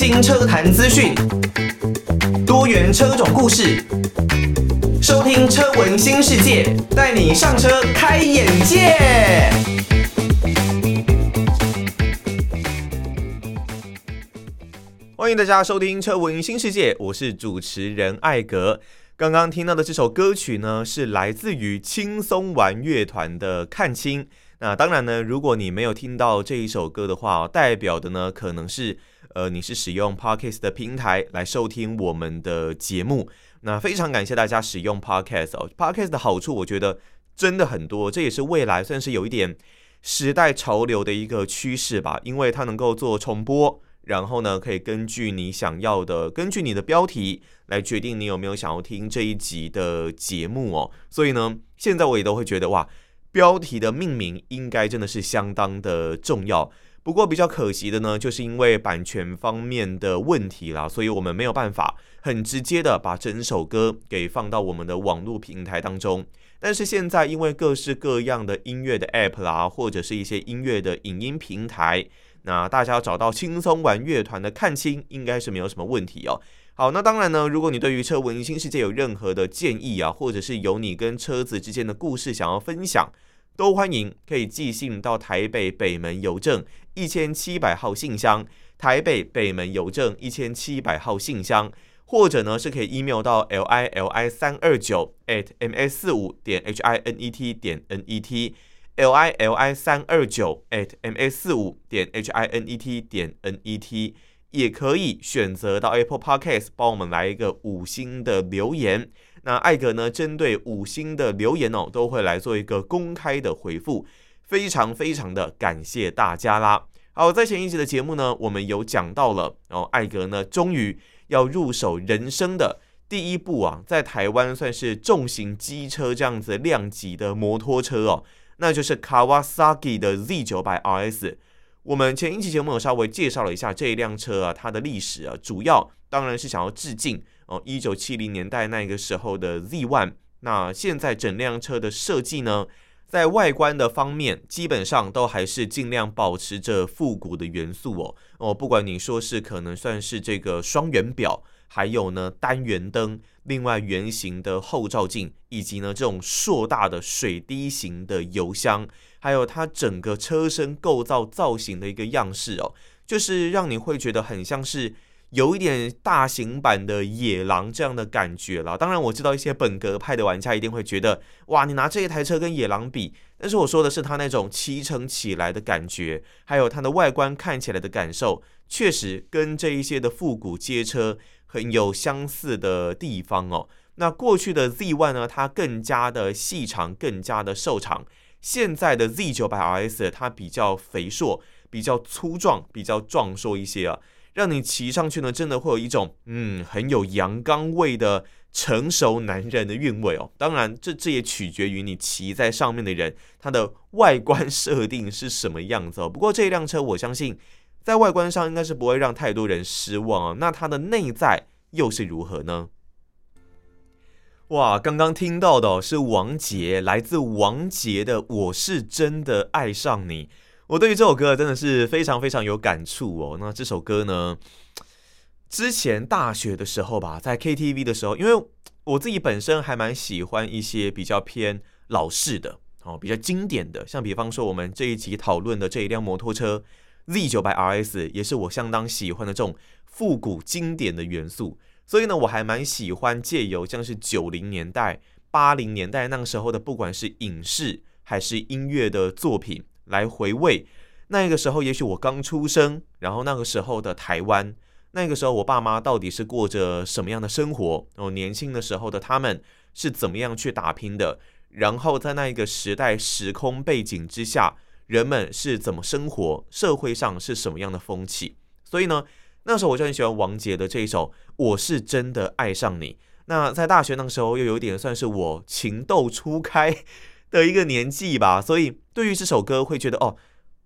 新车坛资讯，多元车种故事，收听车闻新世界，带你上车开眼界。欢迎大家收听车闻新世界，我是主持人艾格。刚刚听到的这首歌曲呢，是来自于轻松玩乐团的《看清》。那当然呢，如果你没有听到这一首歌的话，代表的呢可能是呃你是使用 Podcast 的平台来收听我们的节目。那非常感谢大家使用 Podcast 哦，Podcast 的好处我觉得真的很多，这也是未来算是有一点时代潮流的一个趋势吧，因为它能够做重播，然后呢可以根据你想要的，根据你的标题来决定你有没有想要听这一集的节目哦。所以呢，现在我也都会觉得哇。标题的命名应该真的是相当的重要，不过比较可惜的呢，就是因为版权方面的问题啦，所以我们没有办法很直接的把整首歌给放到我们的网络平台当中。但是现在因为各式各样的音乐的 App 啦，或者是一些音乐的影音平台，那大家找到轻松玩乐团的看清，应该是没有什么问题哦。好，那当然呢，如果你对于车闻新世界有任何的建议啊，或者是有你跟车子之间的故事想要分享，都欢迎可以寄信到台北北门邮政一千七百号信箱，台北北门邮政一千七百号信箱，或者呢是可以 email 到 l i l i 三二九 at m s 四五点 h i n e t 点 n e t l i l i 三二九 at m s 四五点 h i n e t 点 n e t。也可以选择到 Apple Podcast 帮我们来一个五星的留言。那艾格呢，针对五星的留言哦，都会来做一个公开的回复，非常非常的感谢大家啦。好，在前一集的节目呢，我们有讲到了，然后艾格呢，终于要入手人生的第一部啊，在台湾算是重型机车这样子量级的摩托车哦，那就是 Kawasaki 的 Z900 RS。我们前一期节目有稍微介绍了一下这一辆车啊，它的历史啊，主要当然是想要致敬哦，一九七零年代那个时候的 Z1。那现在整辆车的设计呢，在外观的方面，基本上都还是尽量保持着复古的元素哦哦，不管你说是可能算是这个双圆表，还有呢单元灯，另外圆形的后照镜，以及呢这种硕大的水滴型的油箱。还有它整个车身构造造型的一个样式哦，就是让你会觉得很像是有一点大型版的野狼这样的感觉了。当然我知道一些本格派的玩家一定会觉得，哇，你拿这一台车跟野狼比，但是我说的是它那种骑乘起来的感觉，还有它的外观看起来的感受，确实跟这一些的复古街车很有相似的地方哦。那过去的 Z1 呢，它更加的细长，更加的瘦长。现在的 Z900RS 它比较肥硕，比较粗壮，比较壮硕一些啊，让你骑上去呢，真的会有一种嗯很有阳刚味的成熟男人的韵味哦。当然，这这也取决于你骑在上面的人，他的外观设定是什么样子哦。不过这辆车，我相信在外观上应该是不会让太多人失望哦。那它的内在又是如何呢？哇，刚刚听到的是王杰，来自王杰的《我是真的爱上你》。我对于这首歌真的是非常非常有感触哦。那这首歌呢，之前大学的时候吧，在 KTV 的时候，因为我自己本身还蛮喜欢一些比较偏老式的哦，比较经典的，像比方说我们这一集讨论的这一辆摩托车 Z900RS，也是我相当喜欢的这种复古经典的元素。所以呢，我还蛮喜欢借由像是九零年代、八零年代那个时候的，不管是影视还是音乐的作品，来回味那个时候，也许我刚出生，然后那个时候的台湾，那个时候我爸妈到底是过着什么样的生活？哦年轻的时候的他们是怎么样去打拼的？然后在那一个时代时空背景之下，人们是怎么生活？社会上是什么样的风气？所以呢，那时候我就很喜欢王杰的这一首《我是真的爱上你》。那在大学那个时候，又有点算是我情窦初开的一个年纪吧，所以对于这首歌会觉得哦，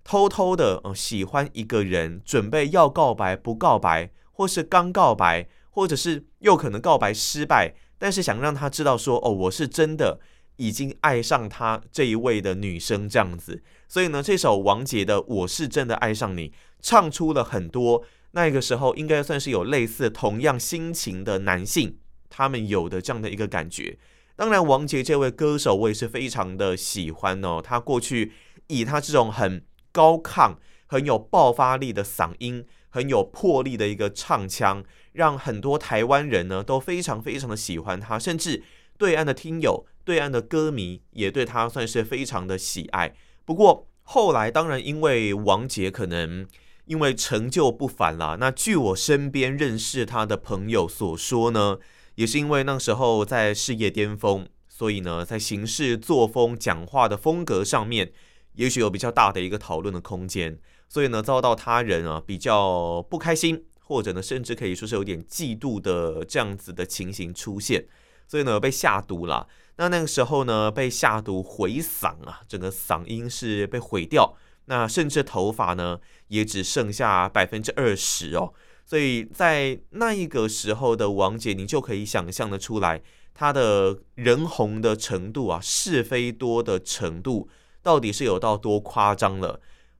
偷偷的哦喜欢一个人，准备要告白不告白，或是刚告白，或者是又可能告白失败，但是想让他知道说哦，我是真的已经爱上他这一位的女生这样子。所以呢，这首王杰的《我是真的爱上你》唱出了很多。那个时候应该算是有类似同样心情的男性，他们有的这样的一个感觉。当然，王杰这位歌手我也是非常的喜欢哦。他过去以他这种很高亢、很有爆发力的嗓音，很有魄力的一个唱腔，让很多台湾人呢都非常非常的喜欢他，甚至对岸的听友、对岸的歌迷也对他算是非常的喜爱。不过后来，当然因为王杰可能因为成就不凡啦，那据我身边认识他的朋友所说呢。也是因为那时候在事业巅峰，所以呢，在行事作风、讲话的风格上面，也许有比较大的一个讨论的空间，所以呢，遭到他人啊比较不开心，或者呢，甚至可以说是有点嫉妒的这样子的情形出现，所以呢，被下毒了。那那个时候呢，被下毒毁嗓啊，整个嗓音是被毁掉，那甚至头发呢，也只剩下百分之二十哦。所以在那一个时候的王杰，你就可以想象得出来，他的人红的程度啊，是非多的程度，到底是有到多夸张了。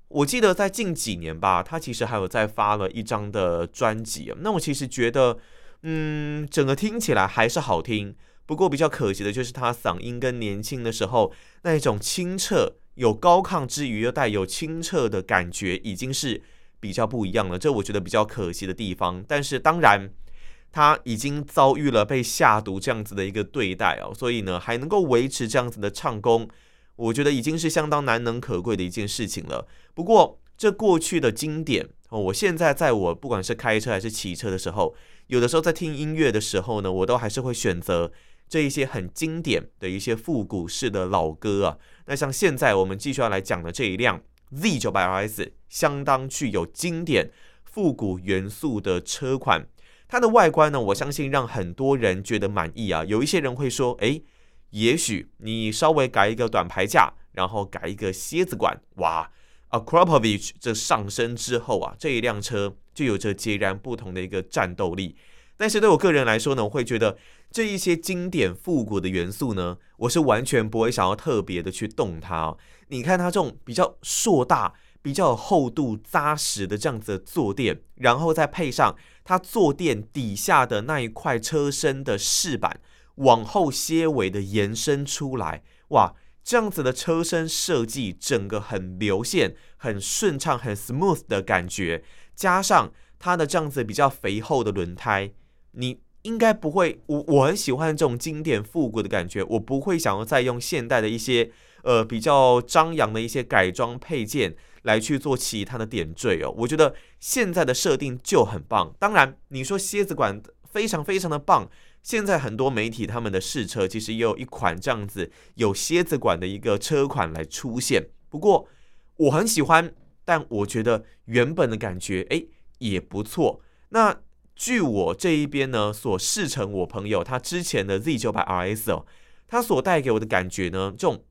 我记得在近几年吧，他其实还有再发了一张的专辑。那我其实觉得，嗯，整个听起来还是好听。不过比较可惜的就是他嗓音跟年轻的时候那一种清澈，有高亢之余又带有清澈的感觉，已经是。比较不一样了，这我觉得比较可惜的地方。但是当然，他已经遭遇了被下毒这样子的一个对待哦，所以呢，还能够维持这样子的唱功，我觉得已经是相当难能可贵的一件事情了。不过，这过去的经典哦，我现在在我不管是开车还是骑车的时候，有的时候在听音乐的时候呢，我都还是会选择这一些很经典的一些复古式的老歌啊。那像现在我们继续要来讲的这一辆。Z900RS 相当具有经典复古元素的车款，它的外观呢，我相信让很多人觉得满意啊。有一些人会说，诶，也许你稍微改一个短排架，然后改一个蝎子管，哇，Acropovich 这上身之后啊，这一辆车就有着截然不同的一个战斗力。但是对我个人来说呢，我会觉得这一些经典复古的元素呢，我是完全不会想要特别的去动它哦。你看它这种比较硕大、比较有厚度、扎实的这样子的坐垫，然后再配上它坐垫底下的那一块车身的饰板往后些尾的延伸出来，哇，这样子的车身设计，整个很流线、很顺畅、很 smooth 的感觉，加上它的这样子比较肥厚的轮胎，你应该不会，我我很喜欢这种经典复古的感觉，我不会想要再用现代的一些。呃，比较张扬的一些改装配件来去做其他的点缀哦，我觉得现在的设定就很棒。当然，你说蝎子管非常非常的棒，现在很多媒体他们的试车其实也有一款这样子有蝎子管的一个车款来出现。不过我很喜欢，但我觉得原本的感觉诶也不错。那据我这一边呢所试乘，我朋友他之前的 Z900RS 哦，他所带给我的感觉呢，这种。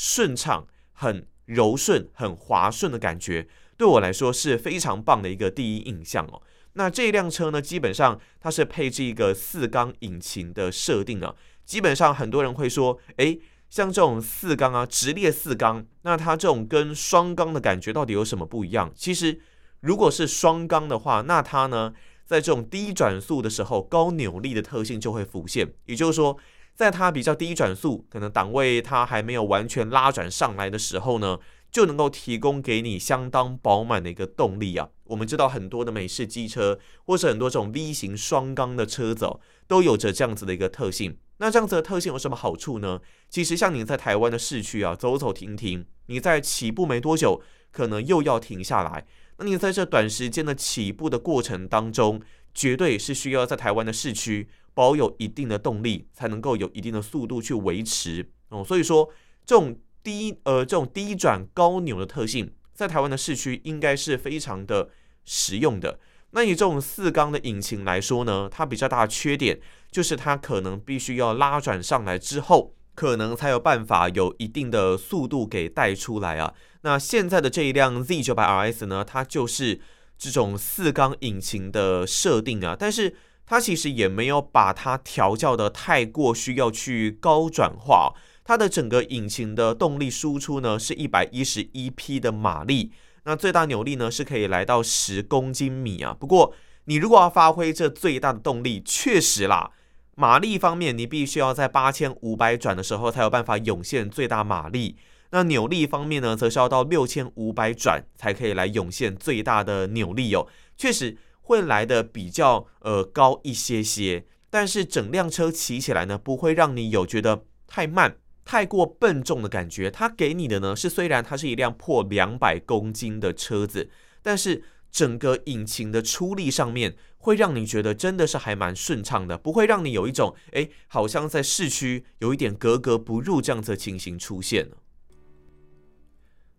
顺畅、很柔顺、很滑顺的感觉，对我来说是非常棒的一个第一印象哦。那这辆车呢，基本上它是配置一个四缸引擎的设定啊。基本上很多人会说，诶，像这种四缸啊，直列四缸，那它这种跟双缸的感觉到底有什么不一样？其实，如果是双缸的话，那它呢，在这种低转速的时候，高扭力的特性就会浮现，也就是说。在它比较低转速，可能档位它还没有完全拉转上来的时候呢，就能够提供给你相当饱满的一个动力啊。我们知道很多的美式机车，或是很多这种 V 型双缸的车子哦，都有着这样子的一个特性。那这样子的特性有什么好处呢？其实像你在台湾的市区啊，走走停停，你在起步没多久，可能又要停下来。那你在这短时间的起步的过程当中，绝对是需要在台湾的市区。保有一定的动力，才能够有一定的速度去维持哦。所以说，这种低呃这种低转高扭的特性，在台湾的市区应该是非常的实用的。那以这种四缸的引擎来说呢，它比较大的缺点就是它可能必须要拉转上来之后，可能才有办法有一定的速度给带出来啊。那现在的这一辆 Z900RS 呢，它就是这种四缸引擎的设定啊，但是。它其实也没有把它调教的太过需要去高转化，它的整个引擎的动力输出呢是一百一十一匹的马力，那最大扭力呢是可以来到十公斤米啊。不过你如果要发挥这最大的动力，确实啦，马力方面你必须要在八千五百转的时候才有办法涌现最大马力。那扭力方面呢，则是要到六千五百转才可以来涌现最大的扭力哦。确实会来的比较呃高一些些，但是整辆车骑起来呢，不会让你有觉得太慢、太过笨重的感觉。它给你的呢是，虽然它是一辆破两百公斤的车子，但是整个引擎的出力上面会让你觉得真的是还蛮顺畅的，不会让你有一种诶好像在市区有一点格格不入这样子的情形出现。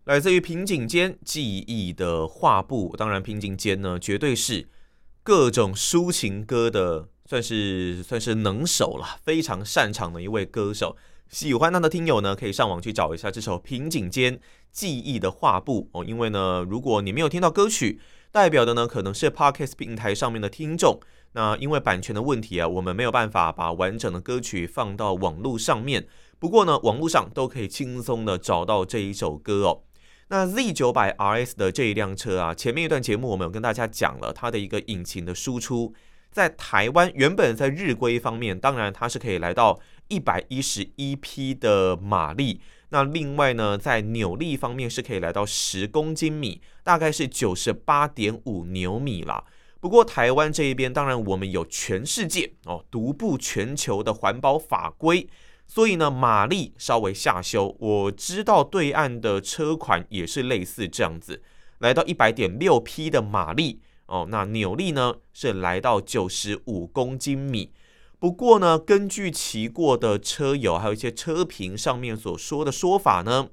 来自于平井间记忆的画布，当然平井间呢，绝对是各种抒情歌的，算是算是能手了，非常擅长的一位歌手。喜欢他的听友呢，可以上网去找一下这首平井间记忆的画布哦。因为呢，如果你没有听到歌曲，代表的呢可能是 Podcast 平台上面的听众。那因为版权的问题啊，我们没有办法把完整的歌曲放到网络上面。不过呢，网络上都可以轻松的找到这一首歌哦。那 Z 九百 RS 的这一辆车啊，前面一段节目我们有跟大家讲了它的一个引擎的输出，在台湾原本在日规方面，当然它是可以来到一百一十一匹的马力。那另外呢，在扭力方面是可以来到十公斤米，大概是九十八点五牛米啦。不过台湾这一边，当然我们有全世界哦独步全球的环保法规。所以呢，马力稍微下修。我知道对岸的车款也是类似这样子，来到一百点六匹的马力哦。那扭力呢是来到九十五公斤米。不过呢，根据骑过的车友还有一些车评上面所说的说法呢，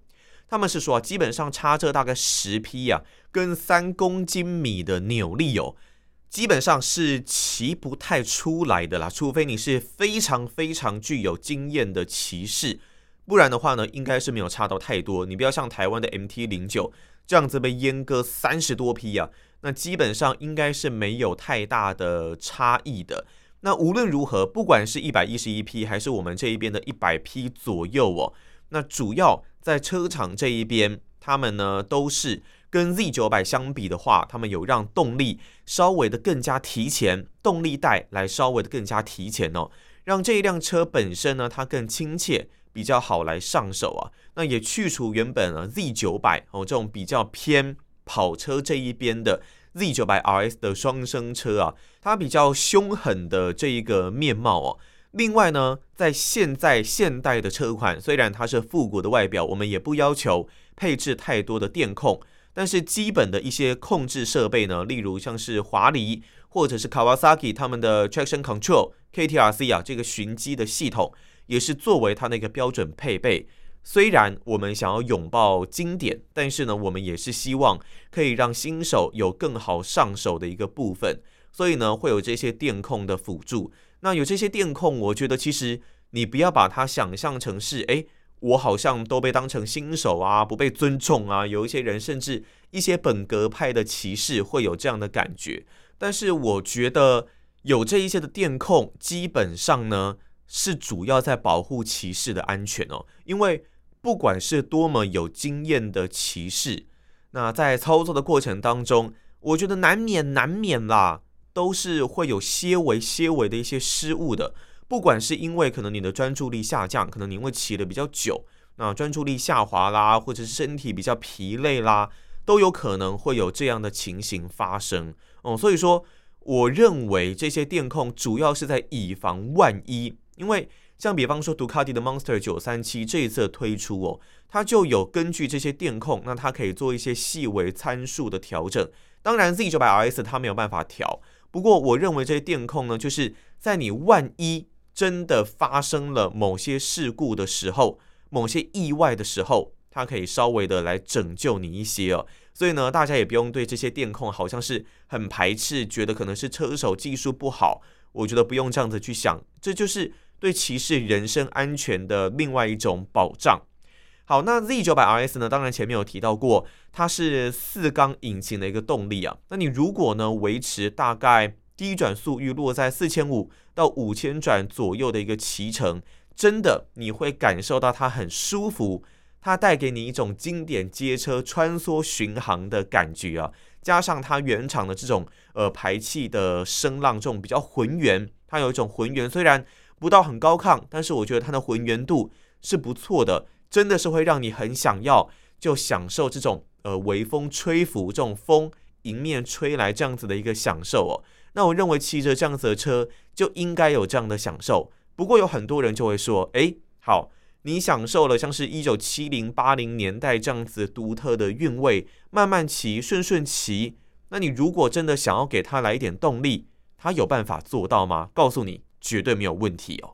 他们是说啊基本上差这大概十匹呀，跟三公斤米的扭力哦。基本上是骑不太出来的啦，除非你是非常非常具有经验的骑士，不然的话呢，应该是没有差到太多。你不要像台湾的 MT 零九这样子被阉割三十多匹啊，那基本上应该是没有太大的差异的。那无论如何，不管是一百一十一匹还是我们这一边的一百匹左右哦，那主要在车厂这一边，他们呢都是。跟 Z 九百相比的话，他们有让动力稍微的更加提前，动力带来稍微的更加提前哦，让这一辆车本身呢，它更亲切，比较好来上手啊。那也去除原本啊 Z 九百哦这种比较偏跑车这一边的 Z 九百 RS 的双生车啊，它比较凶狠的这一个面貌哦。另外呢，在现在现代的车款，虽然它是复古的外表，我们也不要求配置太多的电控。但是基本的一些控制设备呢，例如像是华梨或者是 Kawasaki 他们的 Traction Control KTRC 啊，这个循迹的系统也是作为它那个标准配备。虽然我们想要拥抱经典，但是呢，我们也是希望可以让新手有更好上手的一个部分。所以呢，会有这些电控的辅助。那有这些电控，我觉得其实你不要把它想象成是诶。我好像都被当成新手啊，不被尊重啊。有一些人甚至一些本格派的骑士会有这样的感觉。但是我觉得有这一些的电控，基本上呢是主要在保护骑士的安全哦。因为不管是多么有经验的骑士，那在操作的过程当中，我觉得难免难免啦，都是会有些微些微的一些失误的。不管是因为可能你的专注力下降，可能你会骑得比较久，那专注力下滑啦，或者是身体比较疲累啦，都有可能会有这样的情形发生哦。所以说，我认为这些电控主要是在以防万一，因为像比方说杜卡迪的 Monster 九三七这一次推出哦，它就有根据这些电控，那它可以做一些细微参数的调整。当然 Z 九百 RS 它没有办法调，不过我认为这些电控呢，就是在你万一。真的发生了某些事故的时候，某些意外的时候，它可以稍微的来拯救你一些哦。所以呢，大家也不用对这些电控好像是很排斥，觉得可能是车手技术不好。我觉得不用这样子去想，这就是对骑士人身安全的另外一种保障。好，那 Z 九百 RS 呢？当然前面有提到过，它是四缸引擎的一个动力啊。那你如果呢维持大概。低转速域落在四千五到五千转左右的一个骑乘，真的你会感受到它很舒服，它带给你一种经典街车穿梭巡航的感觉啊，加上它原厂的这种呃排气的声浪，这种比较浑圆，它有一种浑圆，虽然不到很高亢，但是我觉得它的浑圆度是不错的，真的是会让你很想要就享受这种呃微风吹拂，这种风迎面吹来这样子的一个享受哦。那我认为骑着这样子的车就应该有这样的享受。不过有很多人就会说，哎，好。你享受了像是一九七零八零年代这样子独特的韵味，慢慢骑，顺顺骑。那你如果真的想要给它来一点动力，它有办法做到吗？告诉你，绝对没有问题哦。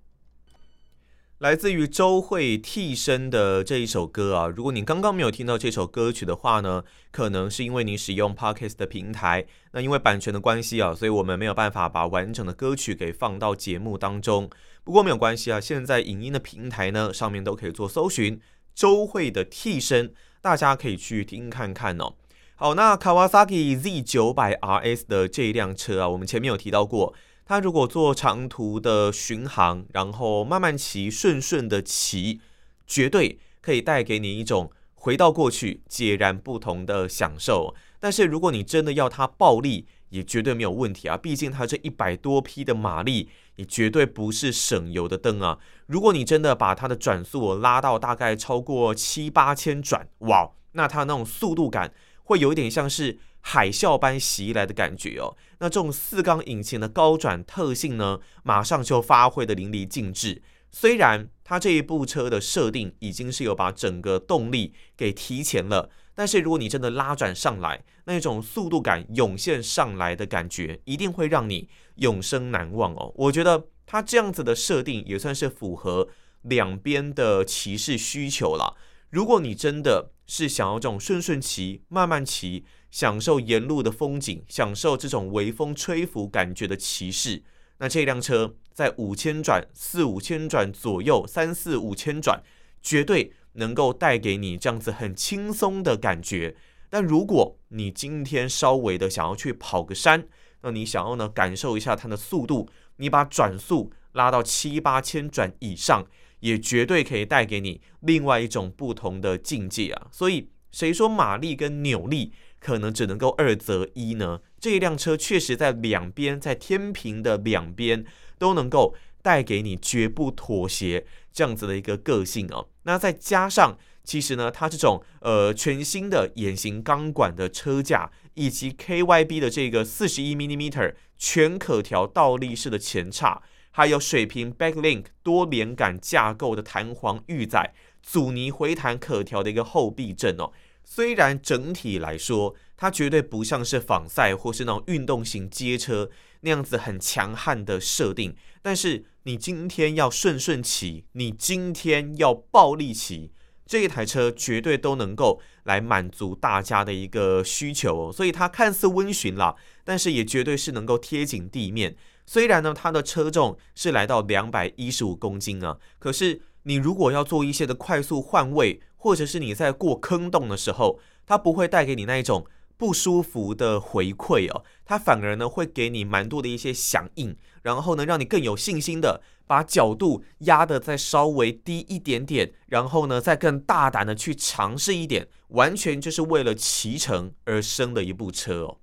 来自于周蕙替身的这一首歌啊，如果你刚刚没有听到这首歌曲的话呢，可能是因为你使用 Podcast 的平台，那因为版权的关系啊，所以我们没有办法把完整的歌曲给放到节目当中。不过没有关系啊，现在影音的平台呢，上面都可以做搜寻，周蕙的替身，大家可以去听看看哦。好，那 Kawasaki Z900RS 的这一辆车啊，我们前面有提到过。它如果做长途的巡航，然后慢慢骑，顺顺的骑，绝对可以带给你一种回到过去截然不同的享受。但是如果你真的要它暴力，也绝对没有问题啊！毕竟它这一百多匹的马力，也绝对不是省油的灯啊！如果你真的把它的转速拉到大概超过七八千转，哇，那它那种速度感会有一点像是。海啸般袭来的感觉哦，那这种四缸引擎的高转特性呢，马上就发挥得淋漓尽致。虽然它这一部车的设定已经是有把整个动力给提前了，但是如果你真的拉转上来，那种速度感涌现上来的感觉，一定会让你永生难忘哦。我觉得它这样子的设定也算是符合两边的骑士需求了。如果你真的是想要这种顺顺骑、慢慢骑，享受沿路的风景，享受这种微风吹拂感觉的骑士，那这辆车在五千转、四五千转左右，三四五千转，绝对能够带给你这样子很轻松的感觉。但如果你今天稍微的想要去跑个山，那你想要呢感受一下它的速度，你把转速拉到七八千转以上。也绝对可以带给你另外一种不同的境界啊！所以谁说马力跟扭力可能只能够二择一呢？这一辆车确实在两边，在天平的两边都能够带给你绝不妥协这样子的一个个性哦。那再加上其实呢，它这种呃全新的眼型钢管的车架，以及 KYB 的这个四十一 mm 全可调倒立式的前叉。还有水平 Backlink 多连杆架构的弹簧预载，阻尼回弹可调的一个后避震哦。虽然整体来说，它绝对不像是仿赛或是那种运动型街车那样子很强悍的设定，但是你今天要顺顺骑，你今天要暴力骑，这一台车绝对都能够来满足大家的一个需求哦。所以它看似温驯啦，但是也绝对是能够贴紧地面。虽然呢，它的车重是来到两百一十五公斤啊，可是你如果要做一些的快速换位，或者是你在过坑洞的时候，它不会带给你那一种不舒服的回馈哦，它反而呢会给你蛮多的一些响应，然后呢让你更有信心的把角度压得再稍微低一点点，然后呢再更大胆的去尝试一点，完全就是为了骑乘而生的一部车哦。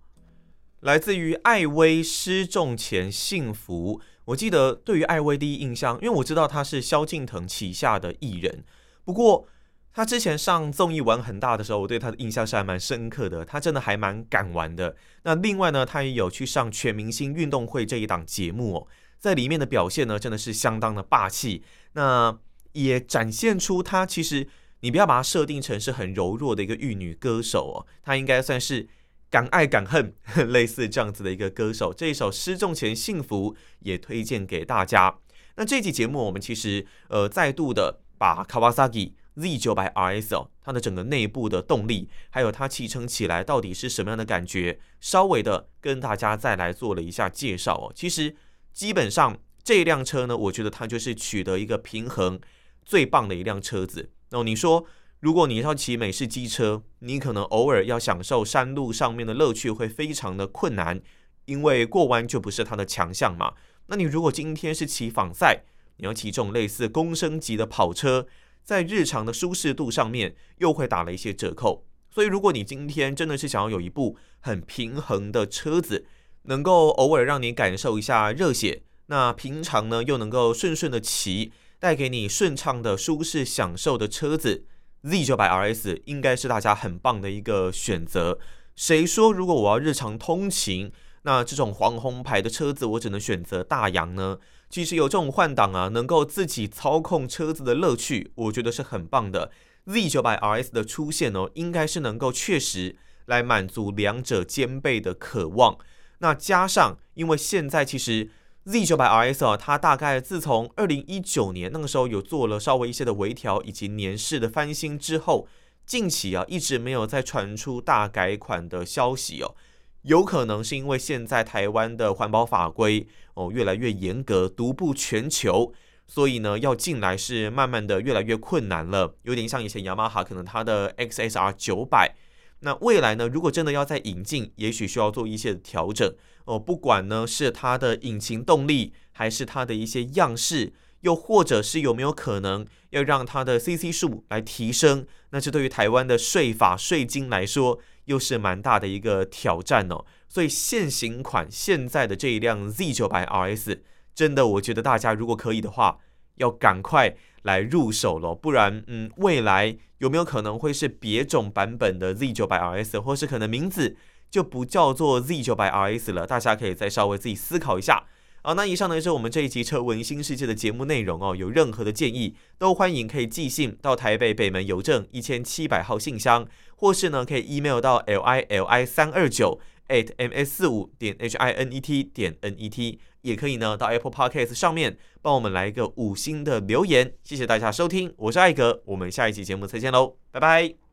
来自于艾薇失重前幸福。我记得对于艾薇第一印象，因为我知道他是萧敬腾旗下的艺人。不过他之前上综艺玩很大的时候，我对他的印象是还蛮深刻的。他真的还蛮敢玩的。那另外呢，他也有去上全明星运动会这一档节目哦，在里面的表现呢，真的是相当的霸气。那也展现出他其实你不要把他设定成是很柔弱的一个玉女歌手哦，他应该算是。敢爱敢恨，类似这样子的一个歌手，这一首《失重前幸福》也推荐给大家。那这期节目我们其实呃再度的把 Kawasaki Z900 RS 哦，它的整个内部的动力，还有它骑乘起来到底是什么样的感觉，稍微的跟大家再来做了一下介绍哦。其实基本上这辆车呢，我觉得它就是取得一个平衡最棒的一辆车子。那你说？如果你要骑美式机车，你可能偶尔要享受山路上面的乐趣会非常的困难，因为过弯就不是它的强项嘛。那你如果今天是骑仿赛，你要骑这种类似公升级的跑车，在日常的舒适度上面又会打了一些折扣。所以，如果你今天真的是想要有一部很平衡的车子，能够偶尔让你感受一下热血，那平常呢又能够顺顺的骑，带给你顺畅的舒适享受的车子，Z900 RS 应该是大家很棒的一个选择。谁说如果我要日常通勤，那这种黄红牌的车子我只能选择大洋呢？其实有这种换挡啊，能够自己操控车子的乐趣，我觉得是很棒的。Z900 RS 的出现哦，应该是能够确实来满足两者兼备的渴望。那加上，因为现在其实 Z900 RS 啊，它大概自从二零一九年那个时候有做了稍微一些的微调以及年式的翻新之后，近期啊一直没有再传出大改款的消息哦。有可能是因为现在台湾的环保法规哦越来越严格，独步全球，所以呢要进来是慢慢的越来越困难了。有点像以前雅马哈可能它的 XSR 九百。那未来呢？如果真的要再引进，也许需要做一些调整哦。不管呢是它的引擎动力，还是它的一些样式，又或者是有没有可能要让它的 CC 数来提升，那这对于台湾的税法税金来说，又是蛮大的一个挑战哦。所以现行款现在的这一辆 Z900 RS，真的我觉得大家如果可以的话，要赶快来入手了，不然，嗯，未来有没有可能会是别种版本的 Z900 RS，或是可能名字就不叫做 Z900 RS 了？大家可以再稍微自己思考一下。好，那以上呢是我们这一集车闻新世界的节目内容哦。有任何的建议，都欢迎可以寄信到台北北门邮政一千七百号信箱，或是呢可以 email 到 l i l i 三二九 at m s 四五点 h i n e t 点 n e t。也可以呢，到 Apple Podcast 上面帮我们来一个五星的留言，谢谢大家收听，我是艾格，我们下一期节目再见喽，拜拜。